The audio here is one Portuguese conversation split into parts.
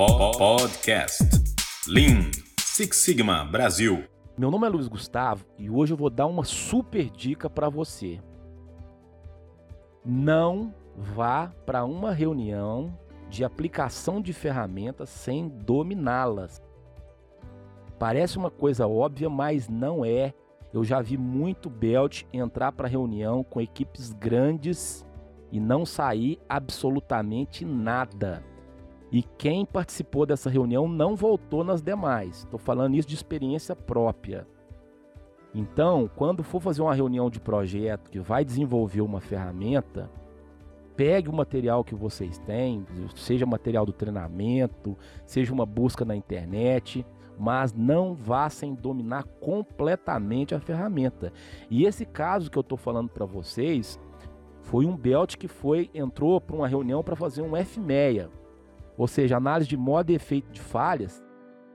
Podcast Lean Six Sigma Brasil. Meu nome é Luiz Gustavo e hoje eu vou dar uma super dica para você. Não vá para uma reunião de aplicação de ferramentas sem dominá-las. Parece uma coisa óbvia, mas não é. Eu já vi muito belt entrar para reunião com equipes grandes e não sair absolutamente nada. E quem participou dessa reunião não voltou nas demais. Estou falando isso de experiência própria. Então, quando for fazer uma reunião de projeto que vai desenvolver uma ferramenta, pegue o material que vocês têm, seja material do treinamento, seja uma busca na internet, mas não vá sem dominar completamente a ferramenta. E esse caso que eu estou falando para vocês foi um belt que foi entrou para uma reunião para fazer um F6 ou seja, análise de modo e efeito de falhas,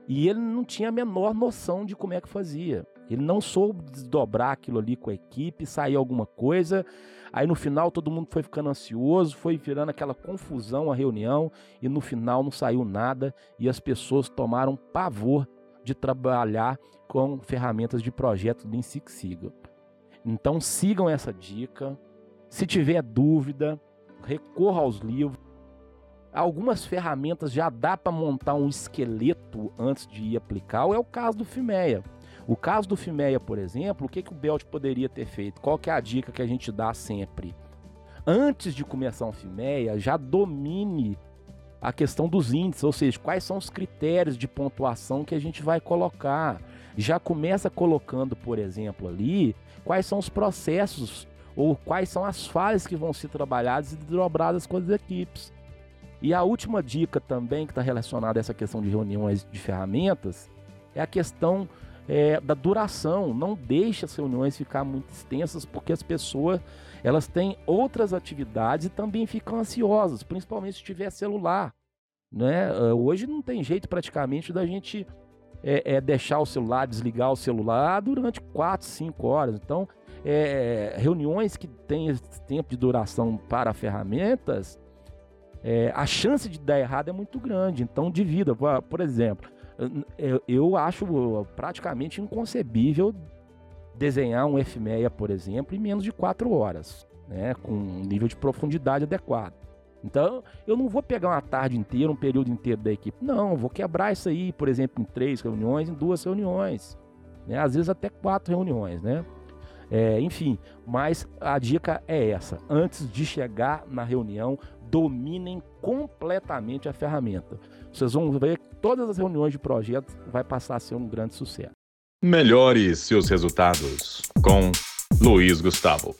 e ele não tinha a menor noção de como é que fazia. Ele não soube desdobrar aquilo ali com a equipe, sair alguma coisa. Aí no final todo mundo foi ficando ansioso, foi virando aquela confusão a reunião e no final não saiu nada e as pessoas tomaram pavor de trabalhar com ferramentas de projeto do Six Sigma. Então sigam essa dica. Se tiver dúvida, recorra aos livros. Algumas ferramentas já dá para montar um esqueleto antes de ir aplicar, ou é o caso do Fimeia. O caso do Fimeia, por exemplo, o que, que o Belt poderia ter feito? Qual que é a dica que a gente dá sempre? Antes de começar um Fimeia, já domine a questão dos índices, ou seja, quais são os critérios de pontuação que a gente vai colocar. Já começa colocando, por exemplo, ali, quais são os processos ou quais são as falhas que vão ser trabalhadas e dobradas com as equipes. E a última dica também que está relacionada a essa questão de reuniões de ferramentas é a questão é, da duração. Não deixe as reuniões ficar muito extensas, porque as pessoas elas têm outras atividades e também ficam ansiosas, principalmente se tiver celular. Né? Ah, hoje não tem jeito praticamente da gente é, é, deixar o celular, desligar o celular durante 4, 5 horas. Então, é, reuniões que têm esse tempo de duração para ferramentas, é, a chance de dar errado é muito grande. Então, divida. Por exemplo, eu, eu acho praticamente inconcebível desenhar um F6, por exemplo, em menos de 4 horas, né, com um nível de profundidade adequado. Então, eu não vou pegar uma tarde inteira, um período inteiro da equipe. Não, vou quebrar isso aí, por exemplo, em três reuniões, em duas reuniões. Né? Às vezes até quatro reuniões, né? É, enfim, mas a dica é essa: antes de chegar na reunião, dominem completamente a ferramenta. Vocês vão ver que todas as reuniões de projeto vai passar a ser um grande sucesso. Melhore seus resultados com Luiz Gustavo.